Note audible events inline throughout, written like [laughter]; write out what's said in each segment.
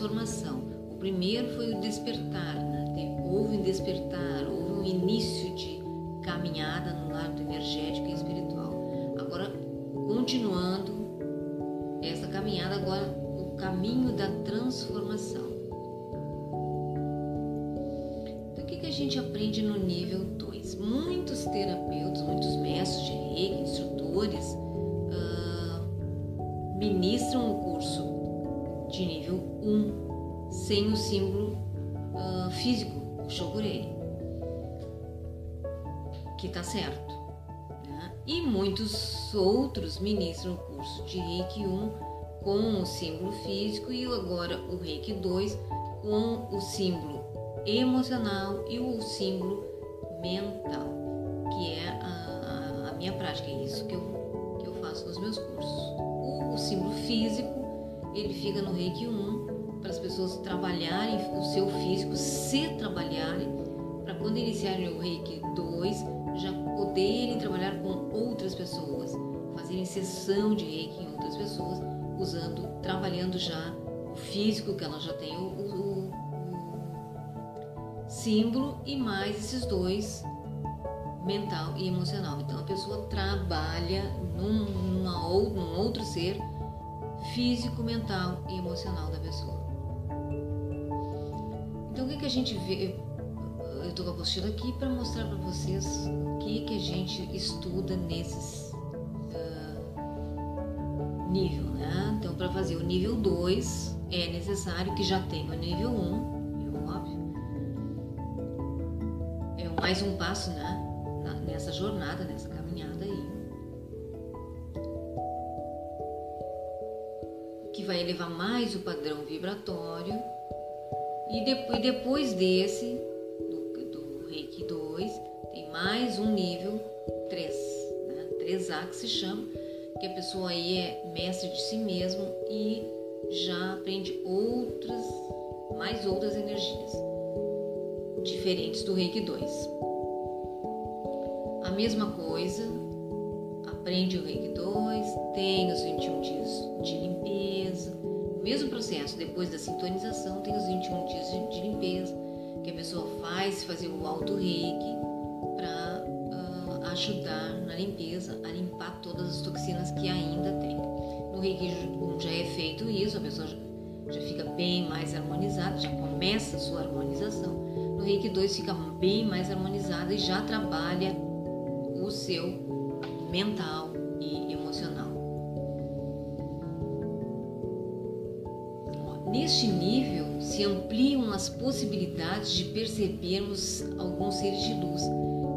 transformação. O primeiro foi o despertar, né? houve um despertar, houve um início de caminhada no lado energético e espiritual. Agora, continuando essa caminhada, agora o caminho da transformação. Então, o que, que a gente aprende no nível 2? Muitos terapeutas, muitos mestres de reiki, instrutores, uh, ministram um sem o símbolo uh, físico, o Shokurei que está certo. Né? E muitos outros ministram o curso de Reiki 1 com o símbolo físico e agora o Reiki 2 com o símbolo emocional e o símbolo mental, que é a, a minha prática, é isso que eu, que eu faço nos meus cursos. O, o símbolo físico, ele fica no Reiki 1 para as pessoas trabalharem o seu físico, se trabalharem, para quando iniciarem o Reiki 2, já poderem trabalhar com outras pessoas, fazerem sessão de reiki em outras pessoas, usando, trabalhando já o físico que ela já tem, o, o, o símbolo e mais esses dois, mental e emocional. Então a pessoa trabalha num, numa, num outro ser físico, mental e emocional da pessoa. O que, a gente vê? Eu estou com a apostila aqui para mostrar para vocês que, que a gente estuda nesses uh, nível, né? Então, para fazer o nível 2, é necessário que já tenha o nível 1, um, é óbvio. É mais um passo, né? nessa jornada, nessa caminhada aí. Que vai elevar mais o padrão vibratório. E depois, depois desse, do, do Reiki 2, tem mais um nível 3, né? 3A que se chama, que a pessoa aí é mestre de si mesmo e já aprende outras, mais outras energias diferentes do Reiki 2. A mesma coisa, aprende o Reiki 2, tem os 21 dias de limpeza, mesmo processo, depois da sintonização, tem os 21 dias de limpeza, que a pessoa faz fazer o auto Reiki, para uh, ah, ajudar na limpeza, a limpar todas as toxinas que ainda tem. No Reiki já é feito isso, a pessoa já fica bem mais harmonizada, já começa a sua harmonização. No Reiki 2 fica bem mais harmonizada e já trabalha o seu mental se ampliam as possibilidades de percebermos alguns seres de luz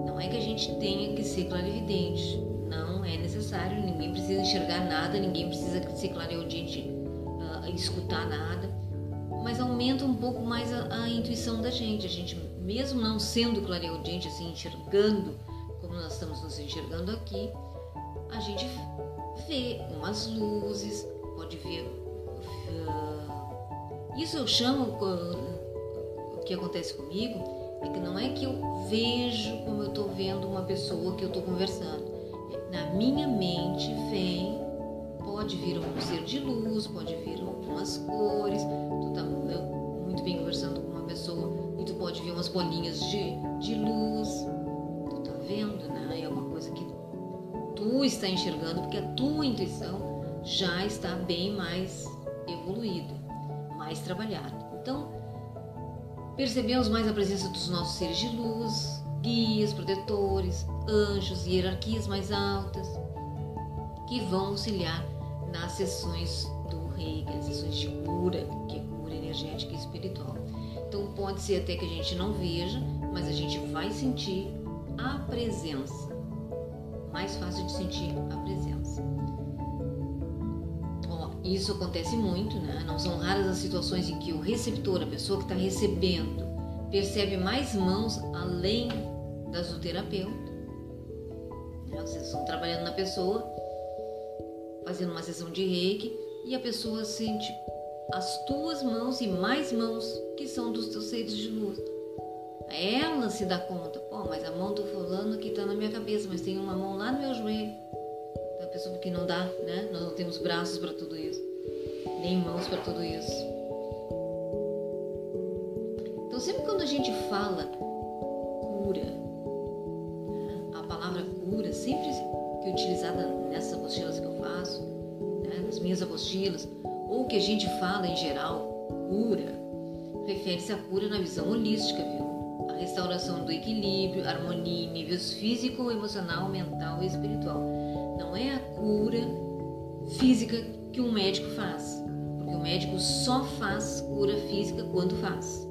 não é que a gente tenha que ser clarividente, não é necessário, ninguém precisa enxergar nada, ninguém precisa ser clareaudiente, uh, escutar nada, mas aumenta um pouco mais a, a, intuição da gente. A gente, mesmo não sendo clareaudiente, assim, enxergando como nós estamos nos enxergando aqui, a gente vê umas luzes, pode ver. Uh, isso eu chamo, o que acontece comigo, é que não é que eu vejo como eu estou vendo uma pessoa que eu estou conversando. Na minha mente vem, pode vir um ser de luz, pode vir algumas cores. Tu tá muito bem conversando com uma pessoa e tu pode ver umas bolinhas de, de luz. Tu tá vendo, né? É uma coisa que tu está enxergando porque a tua intuição já está bem mais evoluída, mais trabalhada. Então, Percebemos mais a presença dos nossos seres de luz, guias, protetores, anjos e hierarquias mais altas que vão auxiliar nas sessões do reiki, as sessões de cura, que é cura energética e espiritual. Então pode ser até que a gente não veja, mas a gente vai sentir a presença. Mais fácil de sentir a presença. Ó, Isso acontece muito, né? Não são raras as situações em que o receptor, a pessoa que está recebendo, percebe mais mãos além das do terapeuta. Né? Vocês estão trabalhando na pessoa, fazendo uma sessão de reiki, e a pessoa sente as tuas mãos e mais mãos que são dos teus seres de luz. Ela se dá conta, pô, mas a mão do fulano que está na minha cabeça, mas tem uma mão lá no meu joelho pessoa que não dá, né? Nós não temos braços para tudo isso, nem mãos para tudo isso. Então, sempre quando a gente fala cura, a palavra cura, sempre que é utilizada nessas apostilas que eu faço, né? nas minhas apostilas, ou que a gente fala em geral, cura, refere-se à cura na visão holística, viu? A restauração do equilíbrio, harmonia em níveis físico, emocional, mental e espiritual não é a cura física que um médico faz, porque o médico só faz cura física quando faz.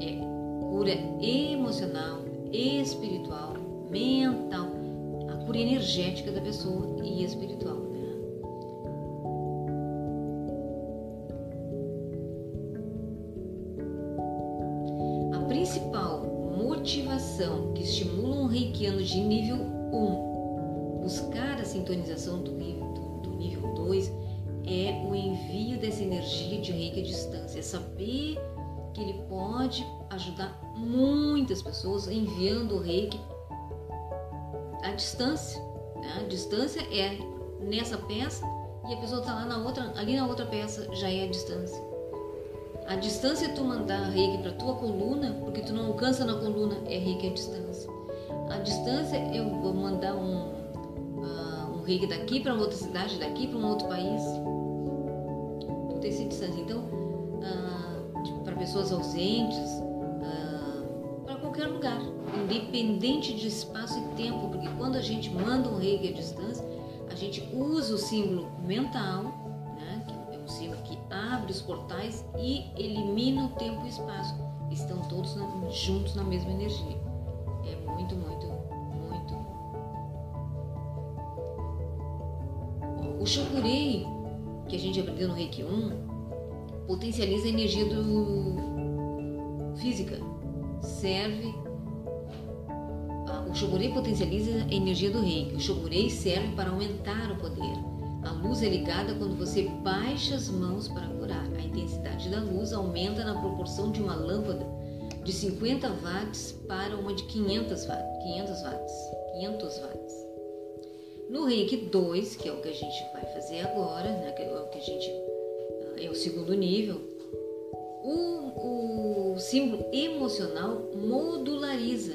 É cura emocional, espiritual, mental, a cura energética da pessoa e espiritual. Do do, do nível 2 é o envio dessa energia de reiki à distância, é saber que ele pode ajudar muitas pessoas enviando o reiki à distância. Né? A distância é nessa peça e a pessoa está lá na outra, ali na outra peça já é a distância. A distância é tu mandar reiki para tua coluna, porque tu não alcança na coluna, é reiki à distância. A distância eu vou mandar um reiki daqui para outra cidade, daqui para um outro país. Tudo esse distância. Então, ah, para pessoas ausentes, ah, para qualquer lugar, independente de espaço e tempo, porque quando a gente manda um reiki à distância, a gente usa o símbolo mental, né, que é um símbolo que abre os portais e elimina o tempo e espaço. Estão todos juntos na mesma energia. É muito, muito O Shokurei, que a gente aprendeu no Reiki 1, potencializa a energia do física. Serve o Shokurei potencializa a energia do Reiki. O Shokurei serve para aumentar o poder. A luz é ligada quando você baixa as mãos para curar. A intensidade da luz aumenta na proporção de uma lâmpada de 50 watts para uma de 500 watts. 500 watts. 500 watts. No reiki 2, que é o que a gente vai fazer agora, né, que é o que a gente é o segundo nível, o, o símbolo emocional modulariza,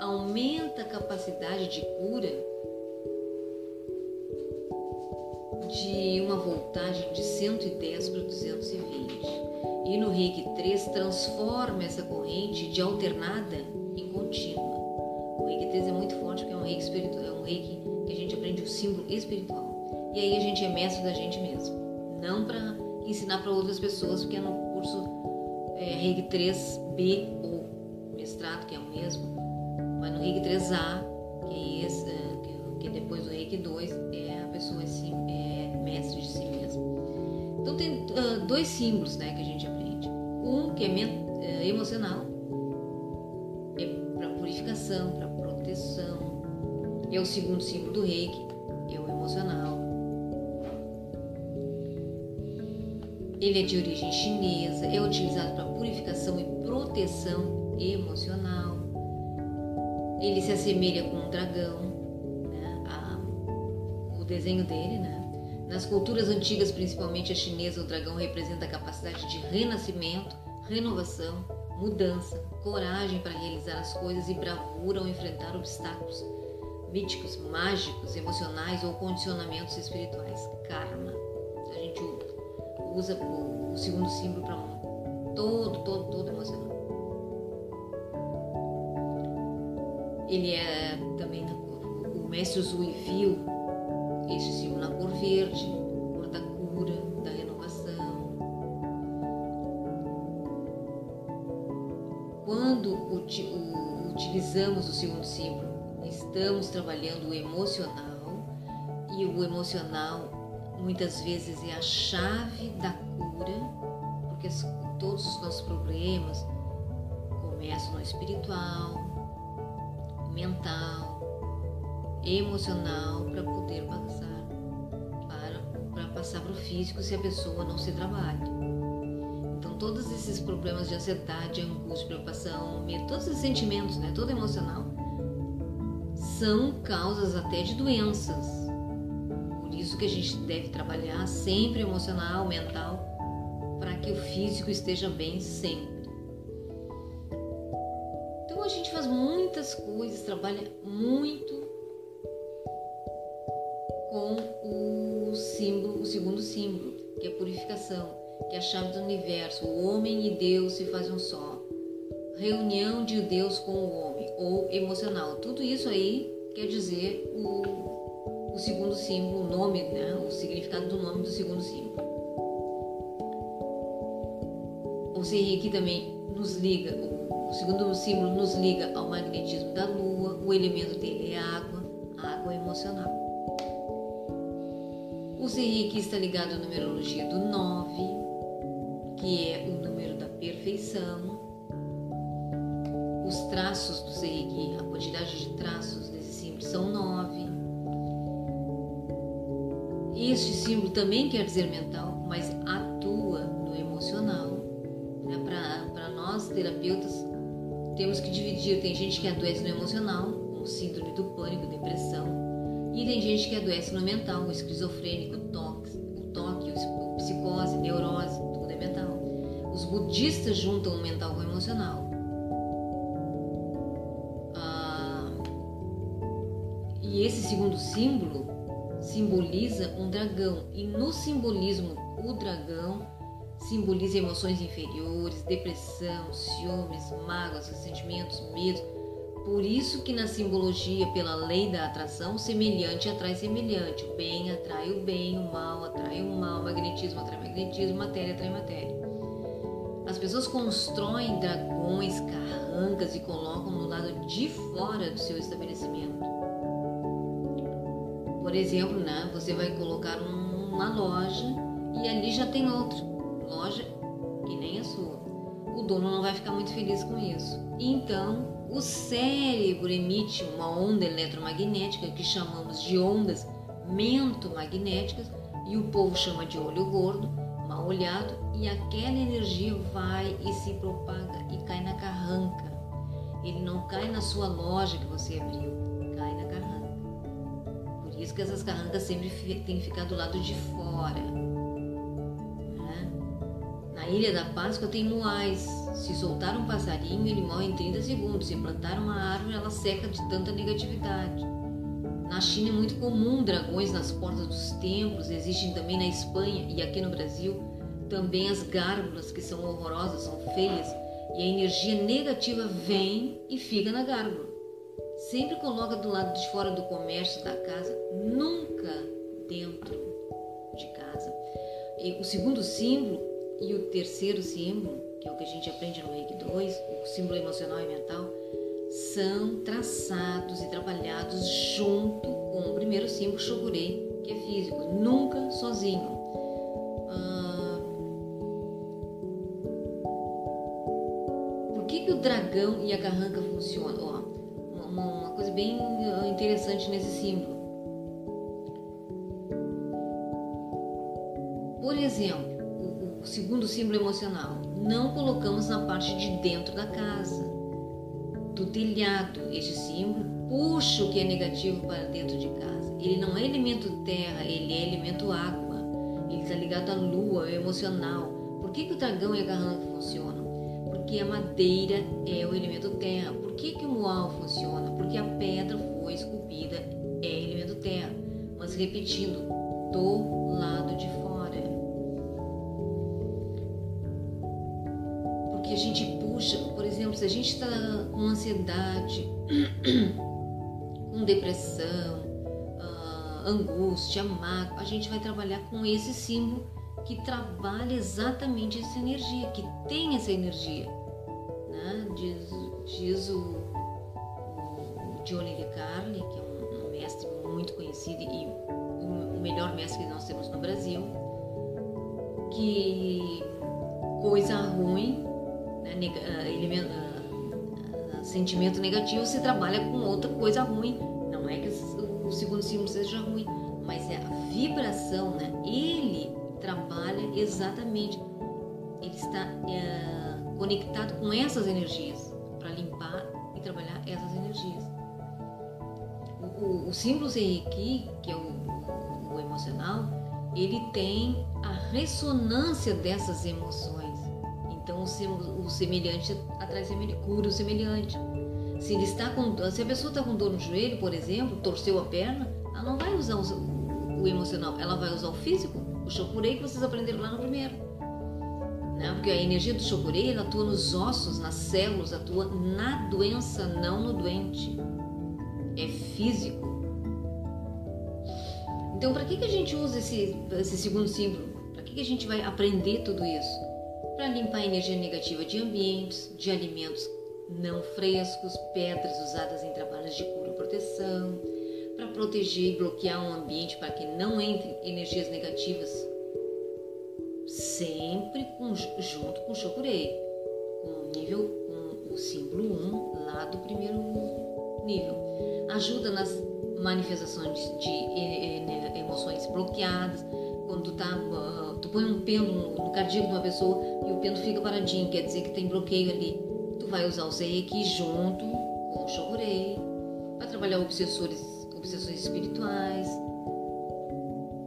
aumenta a capacidade de cura de uma voltagem de 110 para 220. E no Reiki 3 transforma essa corrente de alternada em contínua. O Reiki 3 é muito forte porque é um Reiki espiritual, é um Reiki que a gente aprende o símbolo espiritual. E aí a gente é mestre da gente mesmo. Não para ensinar para outras pessoas, porque é no curso é, Reiki 3B ou mestrado, que é o mesmo, mas no Reiki 3A, que é, esse, é, que, é depois do Reiki 2, é a pessoa assim, é mestre de si mesmo. Então tem uh, dois símbolos né, que a gente aprende. Um que é, é emocional, é para purificação, para proteção, é o segundo símbolo do reiki, o emocional. Ele é de origem chinesa, é utilizado para purificação e proteção emocional. Ele se assemelha com um dragão, né? a, o desenho dele, né? Nas culturas antigas, principalmente a chinesa, o dragão representa a capacidade de renascimento, renovação, mudança, coragem para realizar as coisas e bravura ao enfrentar obstáculos míticos, mágicos, emocionais ou condicionamentos espirituais. Karma. A gente usa o segundo símbolo para um todo, todo, todo emocional. Ele é também o mestre Zui viu este símbolo na cor verde, cor da cura, da renovação. Quando utilizamos o segundo símbolo estamos trabalhando o emocional e o emocional muitas vezes é a chave da cura, porque todos os nossos problemas começam no espiritual, mental, emocional, para poder passar para, para passar para o físico se a pessoa não se trabalha. Então todos esses problemas de ansiedade, angústia, preocupação, medo, todos esses sentimentos, né, todo emocional, são causas até de doenças isso que a gente deve trabalhar sempre emocional, mental, para que o físico esteja bem sempre. Então a gente faz muitas coisas, trabalha muito com o símbolo, o segundo símbolo, que é a purificação, que é a chave do universo. O homem e Deus se fazem um só. Reunião de Deus com o homem, ou emocional. Tudo isso aí quer dizer o o segundo símbolo, o nome, né, o significado do nome do segundo símbolo. O Serri também nos liga, o segundo símbolo nos liga ao magnetismo da Lua, o elemento dele é água, água emocional. O Serri está ligado à numerologia do 9, que é o número da perfeição. Os traços do Serri, a quantidade de traços são 9. Este símbolo também quer dizer mental, mas atua no emocional. Né? Para nós, terapeutas, temos que dividir. Tem gente que adoece no emocional, com síndrome do pânico, depressão, e tem gente que adoece no mental, o esquizofrênico, o toque, o toque, o psicose, neurose, tudo é mental. Os budistas juntam o mental com o emocional. E esse segundo símbolo simboliza um dragão e no simbolismo o dragão simboliza emoções inferiores, depressão, ciúmes, mágoas, ressentimentos, medos. Por isso que na simbologia, pela lei da atração, semelhante atrai semelhante, o bem atrai o bem, o mal atrai o mal, o magnetismo atrai magnetismo, matéria atrai matéria. As pessoas constroem dragões, carrancas e colocam no lado de fora do seu estabelecimento. Por exemplo, né, você vai colocar um, uma loja e ali já tem outra loja que nem a sua. O dono não vai ficar muito feliz com isso. Então, o cérebro emite uma onda eletromagnética que chamamos de ondas mentomagnéticas e o povo chama de olho gordo, mal olhado, e aquela energia vai e se propaga e cai na carranca. Ele não cai na sua loja que você abriu, isso que essas carrancas sempre têm ficar do lado de fora. Né? Na Ilha da Páscoa tem moais. Se soltar um passarinho, ele morre em 30 segundos. Se plantar uma árvore, ela seca de tanta negatividade. Na China é muito comum dragões nas portas dos templos, existem também na Espanha e aqui no Brasil. Também as gárgulas, que são horrorosas, são feias, e a energia negativa vem e fica na gárgula. Sempre coloca do lado de fora do comércio da casa, nunca dentro de casa. E o segundo símbolo e o terceiro símbolo, que é o que a gente aprende no Reiki 2, o símbolo emocional e mental, são traçados e trabalhados junto com o primeiro símbolo Shogurei, que é físico, nunca sozinho. Ah, por que, que o dragão e a carranca funcionam? Uma, coisa bem ah, interessante nesse símbolo. Por exemplo, o, o segundo símbolo emocional, não colocamos na parte de dentro da casa, do telhado. Este símbolo puxa o que é negativo para dentro de casa. Ele não é elemento terra, ele é elemento água. Ele está ligado à lua, ao emocional. Por que, que o dragão e a garrafa funcionam? Porque a madeira é o elemento terra. Por que, que o mual funciona? Porque a pedra foi esculpida, é elemento terra. Mas repetindo, do lado de fora. Porque a gente puxa, por exemplo, se a gente está com ansiedade, [clears throat] com depressão, uh, angústia, mágoa, a gente vai trabalhar com esse símbolo que trabalha exatamente essa energia, que tem essa energia. Né? Diz, diz o, o Johnny De Carli, que é um, um, mestre muito conhecido e um, um melhor mestre que nós temos no Brasil, que coisa ruim, né, neg uh, uh, sentimento negativo se trabalha com outra coisa ruim. Não é que o segundo símbolo seja ruim, mas é a vibração, né? Ele exatamente, ele está uh, conectado com essas energias para limpar e trabalhar essas energias. O, o, o símbolo que é o, o emocional, ele tem a ressonância dessas emoções. Então o, semelhante atrai cura o semelhante. Se ele está com, se a pessoa está com dor no joelho, por exemplo, torceu a perna, ela não vai usar o, o emocional, ela vai usar o físico, o chokurei que vocês aprenderam lá no primeiro. Né? Porque a energia do chokurei atua nos ossos, nas células, atua na doença, não no doente. É físico. Então, para que, que a gente usa esse, esse segundo símbolo? Para que, que a gente vai aprender tudo isso? Para limpar a energia negativa de ambientes, de alimentos não frescos, pedras usadas em trabalhos de cura e proteção, para proteger e bloquear um ambiente para que não entrem energias negativas, sempre com, junto com o Shokurei, com o nível, com o símbolo 1 lá do primeiro nível. Ajuda nas manifestações de emoções bloqueadas, quando tu, tá, uh, tu põe um pêndulo no cardíaco de uma pessoa e o pêndulo fica paradinho, quer dizer que tem bloqueio ali. Tu vai usar o Seiki junto com o Shokurei para trabalhar obsessores, obsessões espirituais,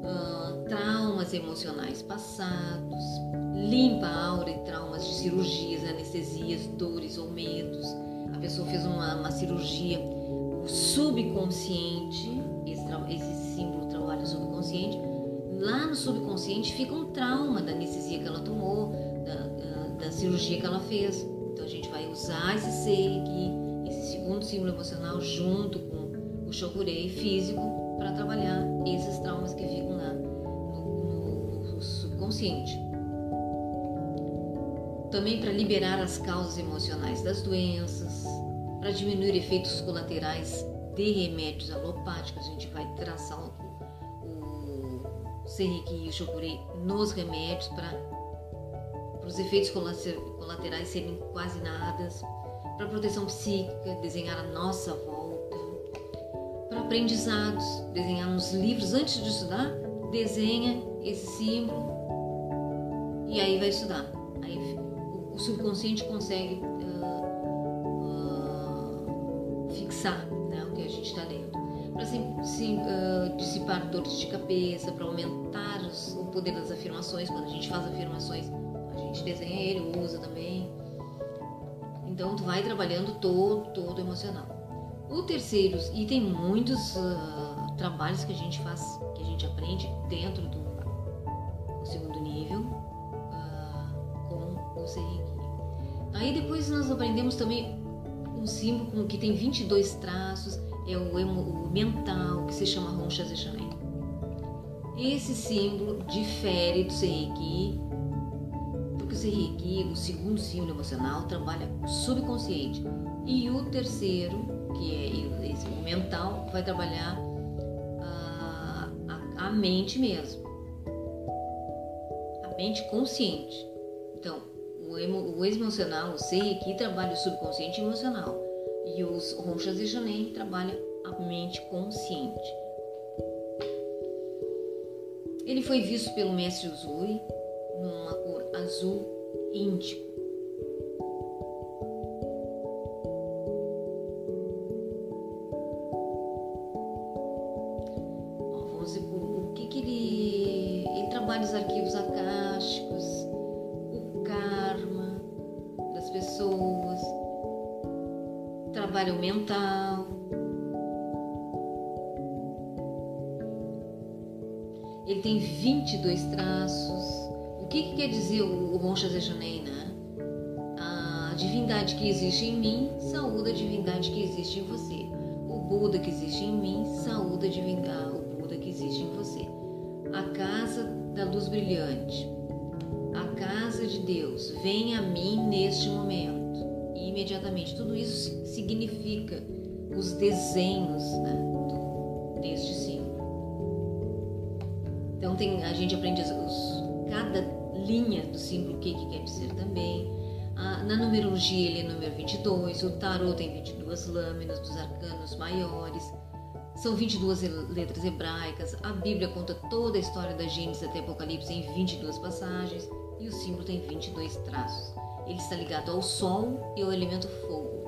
uh, traumas emocionais passados, limpa a aura e traumas de cirurgias, anestesias, dores ou medos. A pessoa fez uma, uma cirurgia subconsciente, esse, esse símbolo trabalha o subconsciente, lá no subconsciente fica um trauma da anestesia que ela tomou, da, da cirurgia que ela fez. Então a gente vai usar esse Seiki, esse segundo símbolo emocional, junto com o Shokurei físico, para trabalhar esses traumas que ficam lá no, no, no subconsciente. Também para liberar as causas emocionais das doenças, para diminuir efeitos colaterais de remédios alopáticos, a gente vai traçar o, o Serrique e o Chokurei nos remédios para os efeitos colaterais serem quase nada, para proteção psíquica, desenhar a nossa para aprendizados, desenhar nos livros antes de estudar, desenha esse símbolo e aí vai estudar. Aí o subconsciente consegue fixar né, o que a gente está lendo, para uh, dissipar dores de cabeça, para aumentar os, o poder das afirmações. Quando a gente faz afirmações, a gente desenha ele, usa também. Então, tu vai trabalhando todo, todo emocional. O terceiro, e tem muitos uh, trabalhos que a gente faz, que a gente aprende dentro do, do segundo nível uh, com o Seiki. Aí depois nós aprendemos também um símbolo que tem 22 traços, é o, o mental, que se chama Roncha Zechanen. Esse símbolo difere do Seiki, porque o Seiki, o segundo símbolo emocional, trabalha subconsciente. E o terceiro, que é esse, o mental, vai trabalhar a, a, a mente mesmo. A mente consciente. Então, o, emocional, o Seiki, trabalha o subconsciente emocional. E os Ronchas e Janem trabalham a mente consciente. Ele foi visto pelo mestre Uzui numa cor azul índico. 22 traços. O que, que quer dizer o, Roncha Zechanen, né? A divindade que existe em mim saúda a divindade que existe em você. O Buda que existe em mim saúda a divindade, o Buda que existe em você. A casa da luz brilhante casa de Deus, venha a mim neste momento. E imediatamente, tudo isso significa os desenhos né, do, deste. Tem, a gente aprende os, cada linha do símbolo, que, que quer dizer também. Ah, na numerologia ele é número 22, o tarô tem 22 lâminas dos arcanos maiores, são 22 letras hebraicas, a Bíblia conta toda a história da Gênesis até Apocalipse em 22 passagens e o símbolo tem 22 traços. Ele está ligado ao Sol e ao elemento fogo.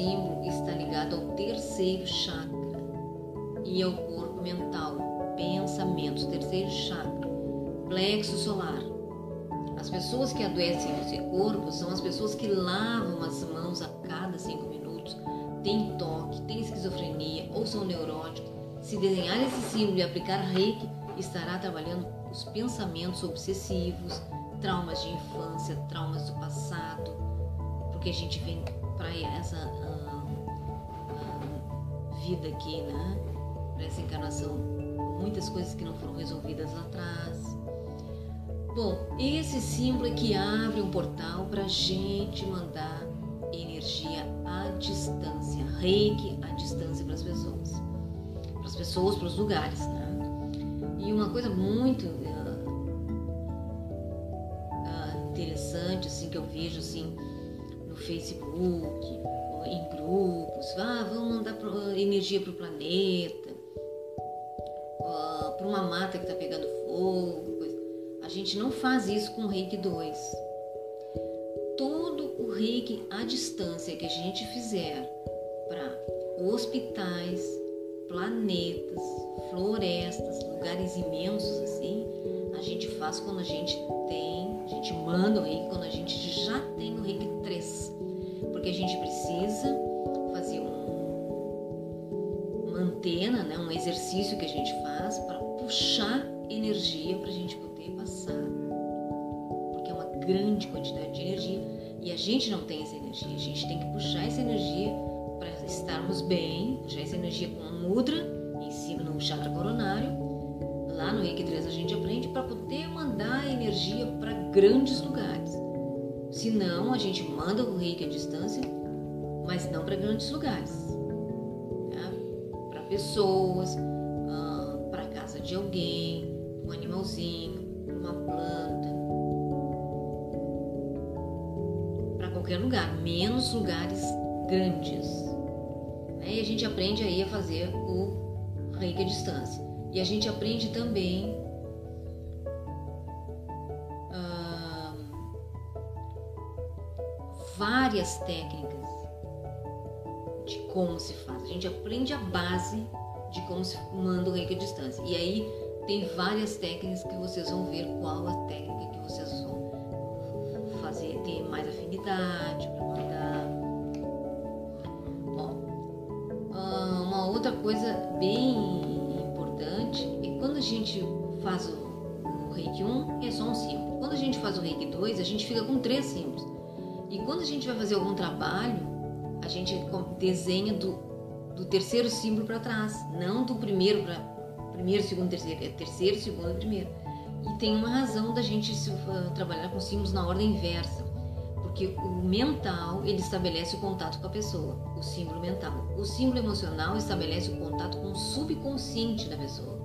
Símbolo está ligado ao terceiro chakra e ao corpo mental, pensamentos, terceiro chakra, plexo solar. As pessoas que adoecem nesse corpo são as pessoas que lavam as mãos a cada cinco minutos, têm toque, têm esquizofrenia ou são neuróticos. Se desenhar esse símbolo e aplicar reiki, estará trabalhando os pensamentos obsessivos, traumas de infância, traumas do passado, porque a gente vem para essa uh, uh, vida aqui, né? Para essa encarnação, muitas coisas que não foram resolvidas lá atrás. Bom, esse símbolo é que abre um portal para gente mandar energia à distância, reiki à distância para as pessoas, para as pessoas, para os lugares, né? E uma coisa muito uh, interessante, assim, que eu vejo, assim, Facebook, em grupos, ah, vamos mandar energia para o planeta, para uma mata que está pegando fogo. Coisa. A gente não faz isso com o Reiki 2. Todo o Reiki à distância que a gente fizer para hospitais, planetas, florestas, lugares imensos assim, a gente faz quando a gente tem, a gente manda o reiki quando a gente já tem o reiki 3. Porque a gente precisa fazer um, uma antena, né, um exercício que a gente faz para puxar energia para a gente poder passar. Porque é uma grande quantidade de energia e a gente não tem essa energia. A gente tem que puxar essa energia estarmos bem, puxar essa energia com a mudra em cima no chakra coronário Lá no Reiki 3 a gente aprende para poder mandar energia para grandes lugares. Se não, a gente manda o Reiki à distância, mas não para grandes lugares. Tá? Para pessoas, ah, para casa de alguém, um animalzinho, uma planta. Para qualquer lugar, menos lugares grandes. Né? E a gente aprende aí a fazer o reiki à distância. E a gente aprende também ah, várias técnicas de como se faz. A gente aprende a base de como se manda o reiki à distância. E aí tem várias técnicas que vocês vão ver qual a técnica que vocês vão fazer, ter mais afinidade 2, a gente fica com três símbolos. E quando a gente vai fazer algum trabalho, a gente desenha do, do terceiro símbolo para trás, não do primeiro para primeiro, segundo, terceiro, é terceiro, segundo, primeiro. E tem uma razão da gente se, uh, trabalhar com símbolos na ordem inversa, porque o mental ele estabelece o contato com a pessoa, o símbolo mental. O símbolo emocional estabelece o contato com o subconsciente da pessoa.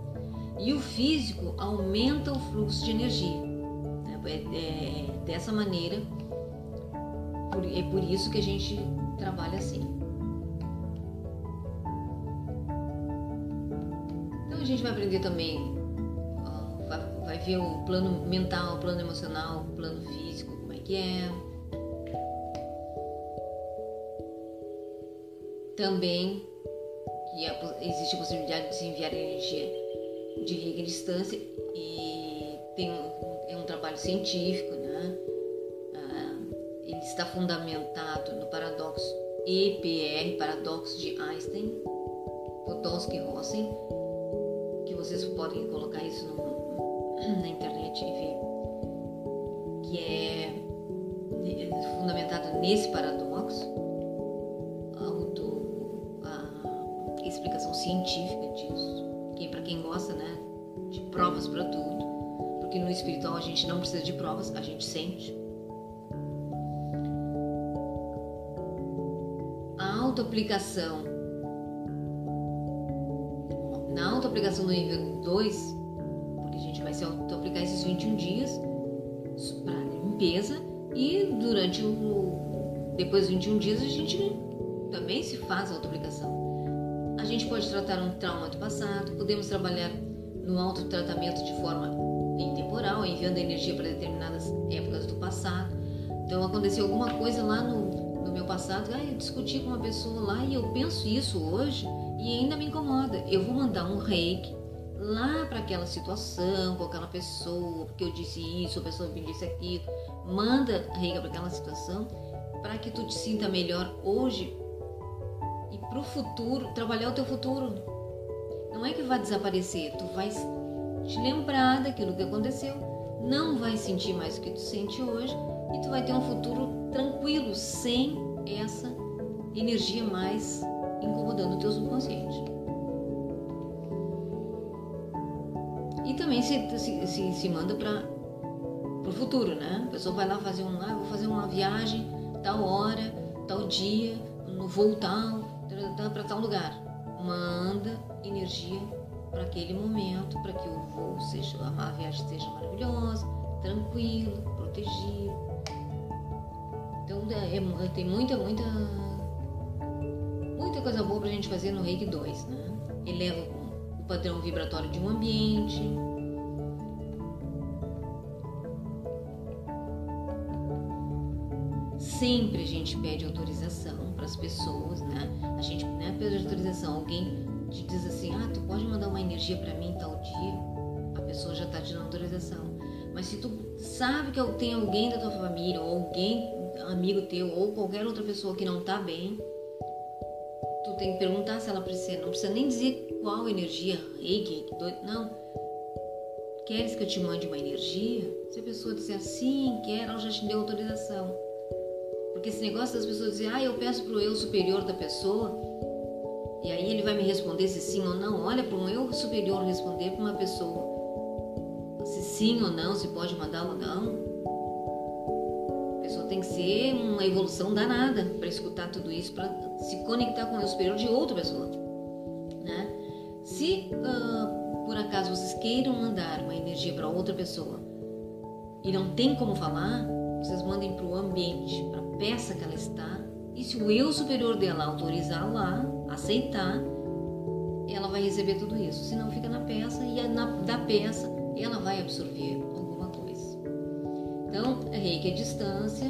E o físico aumenta o fluxo de energia. É, é, é dessa maneira, é por isso que a gente trabalha assim. Então a gente vai aprender também, vai, ver o plano mental, o plano emocional, o plano físico, como é que é. Também que existe a possibilidade de se enviar energia de riga distância e tem é trabalho científico, né? Ah, ele está fundamentado no paradoxo EPR, paradoxo de Einstein, Podolsky Rosen, que vocês podem colocar isso no, na internet e ver, que é, é fundamentado nesse paradoxo, auto, a explicação científica disso que para quem gosta, né, de provas para tudo, porque no espiritual a gente não precisa de provas, a gente sente. A autoaplicação, na autoaplicação do nível 2, porque a gente vai se autoaplicar esses 21 dias para limpeza e durante o depois dos 21 dias a gente também se faz a autoaplicação. A gente pode tratar um trauma do passado, podemos trabalhar no autotratamento de forma intemporal, enviando energia para determinadas épocas do passado. Então aconteceu alguma coisa lá no, no meu passado, ah, eu discuti com uma pessoa lá e eu penso isso hoje e ainda me incomoda. Eu vou mandar um reiki lá para aquela situação, com aquela pessoa, porque eu disse isso, a pessoa me disse aquilo. Manda reiki para aquela situação para que tu te sinta melhor hoje e para o futuro, trabalhar o teu futuro. Não é que vai desaparecer, tu vai te lembrar daquilo que aconteceu, não vai sentir mais o que tu sente hoje e tu vai ter um futuro tranquilo, sem essa energia mais incomodando o teu subconsciente. E também se, se, se, se manda para o futuro, né? A pessoa vai lá fazer um, ah, vou fazer uma viagem, tal hora, tal dia, no voo tal, para tal lugar. Manda energia para aquele momento, para que o voo seja, a viagem seja maravilhosa, tranquilo, protegido. Então é, é, tem muita, muita, muita coisa boa para a gente fazer no Reiki 2, né? Eleva o padrão vibratório de um ambiente, sempre a gente pede autorização para as pessoas, né? A gente né, pede autorização. Alguém te diz assim, ah, tu pode mandar uma energia para mim tal dia, a pessoa já está te dando autorização. Mas se tu sabe que tem alguém da tua família, ou alguém, amigo teu, ou qualquer outra pessoa que não está bem, tu tem que perguntar se ela precisa. Não precisa nem dizer qual energia, reiki, não. Queres que eu te mande uma energia? Se a pessoa disser sim, quer, ela já te deu autorização. Porque esse negócio das pessoas dizer, ah, eu peço para o eu superior da pessoa, e aí ele vai me responder se sim ou não. Olha, para um eu superior responder para uma pessoa se sim ou não, se pode mandar ou não. A pessoa tem que ser uma evolução danada para escutar tudo isso, para se conectar com o eu superior de outra pessoa. Né? Se uh, por acaso vocês queiram mandar uma energia para outra pessoa e não tem como falar, vocês mandem para o ambiente, para a peça que ela está. E se o eu superior dela autorizar lá, aceitar, ela vai receber tudo isso. Se não, fica na peça e na, da peça ela vai absorver alguma coisa. Então, é reiki à distância,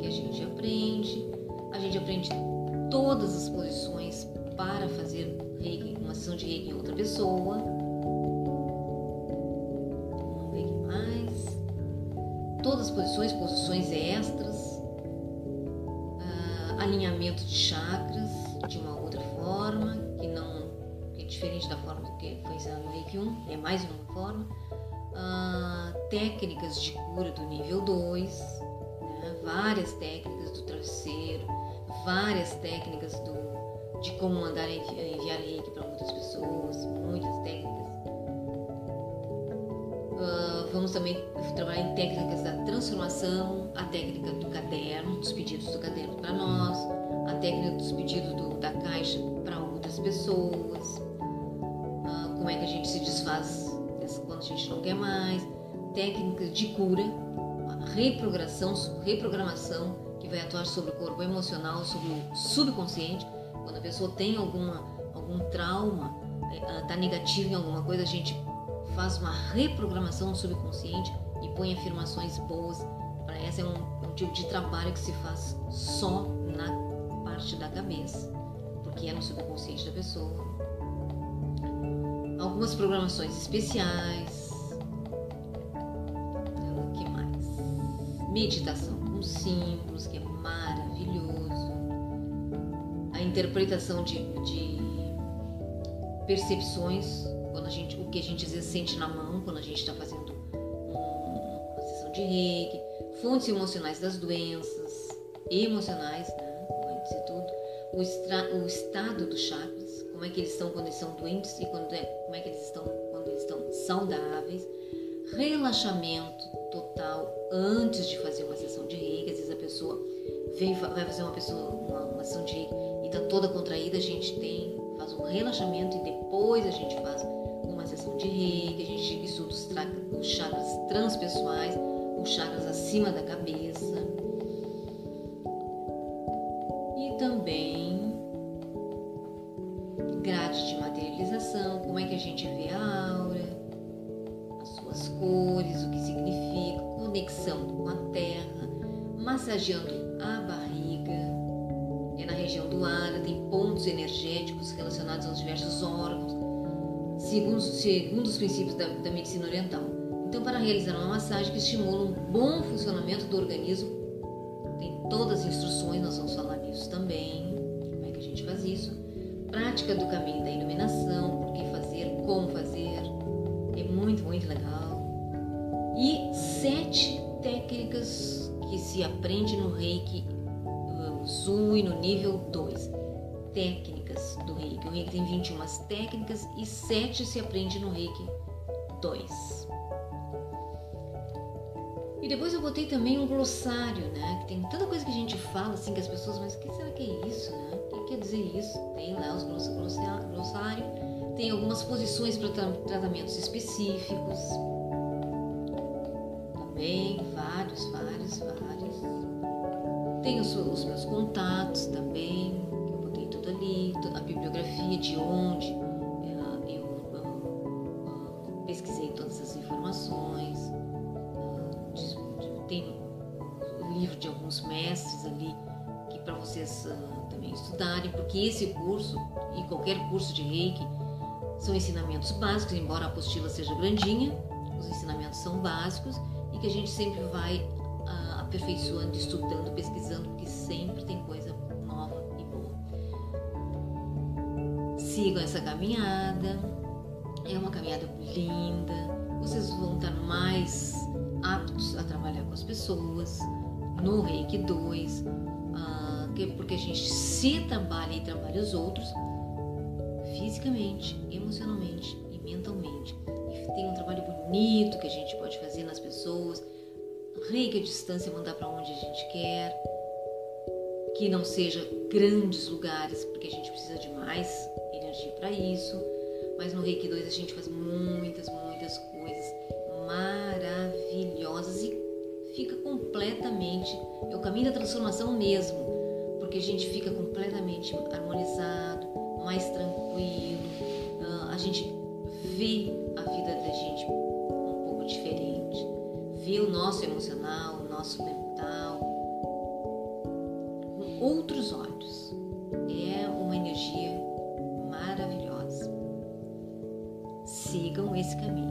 que a gente aprende. A gente aprende todas as posições para fazer reiki, uma sessão de reiki em outra pessoa todas as posições, posições extras, uh, alinhamento de chakras diferente da forma que foi ensinado no Reiki 1, é mais uma forma. Uh, técnicas de cura do nível 2, né? várias técnicas do travesseiro, várias técnicas do, de como mandar enviar reiki para outras pessoas, muitas técnicas vamos também trabalhar em técnicas da transformação, a técnica do caderno, dos pedidos do caderno para nós, a técnica dos pedidos do, da caixa para outras pessoas, como é que a gente se desfaz quando a gente não quer mais, técnicas de cura, reprogramação, reprogramação que vai atuar sobre o corpo emocional, sobre o subconsciente. Quando a pessoa tem alguma, algum trauma, está eh, negativo em alguma coisa, a gente faz uma reprogramação subconsciente e põe afirmações boas. Essa é um, um tipo de trabalho que se faz só na parte da cabeça, porque é no subconsciente da pessoa. Algumas programações especiais. O que mais? Meditação com símbolos, que é maravilhoso. A interpretação de, de percepções quando a gente, o que a gente às vezes sente na mão quando a gente está fazendo uma sessão de reiki, fontes emocionais das doenças, emocionais, né? Tudo, o, extra, o estado dos chakras, como é que eles estão quando eles são doentes e quando é, como é que eles estão quando eles estão saudáveis, relaxamento total antes de fazer uma sessão de reiki, às vezes a pessoa vem, vai fazer uma pessoa uma, uma sessão de reiki e e tá toda contraída, a gente tem, faz um relaxamento e depois a gente faz uma sessão de reiki, a gente estuda os, os chakras transpessoais, os chakras acima da cabeça. Massageando a barriga, é na região do ar, tem pontos energéticos relacionados aos diversos órgãos, segundo, segundo os princípios da, da medicina oriental. Então, para realizar uma massagem que estimula um bom funcionamento do organismo, tem todas as instruções, nós vamos falar nisso também, como é que a gente faz isso. Prática do caminho da iluminação, por que fazer, como fazer, é muito, muito legal. Que se aprende no reiki uh, Zui no nível 2. Técnicas do reiki. O reiki tem 21 técnicas e 7 se aprende no reiki 2. E depois eu botei também um glossário, né? Que tem tanta coisa que a gente fala, assim, que as pessoas, mas o que será que é isso, né? O que quer dizer isso? Tem lá os glossário, tem algumas posições para tratamentos específicos. Tem os, meus contatos também, que eu botei tudo ali, a bibliografia de onde eh, eu, pesquisei todas as informações tem o livro de alguns mestres ali que para vocês uh, também estudarem, porque esse curso e qualquer curso de Reiki são ensinamentos básicos, embora a apostila seja grandinha, os ensinamentos são básicos e que a gente sempre vai aperfeiçoando, estudando, pesquisando, porque sempre tem coisa nova e boa. Sigam essa caminhada, é uma caminhada linda, vocês vão estar mais aptos a trabalhar com as pessoas, no Reiki 2, ah, porque a gente se trabalha e trabalha os outros fisicamente, emocionalmente e mentalmente. E tem um trabalho bonito que a gente pode fazer nas pessoas, reiki à distância, mandar para onde a gente quer, que não seja grandes lugares, porque a gente precisa de mais energia para isso. Mas no Reiki 2 a gente faz muitas, muitas coisas maravilhosas e fica completamente, é o caminho da transformação mesmo, porque a gente fica completamente harmonizado, mais tranquilo, ah, a gente vê a vida da gente nosso emocional, o nosso mental com outros olhos. É uma energia maravilhosa. Sigam esse caminho.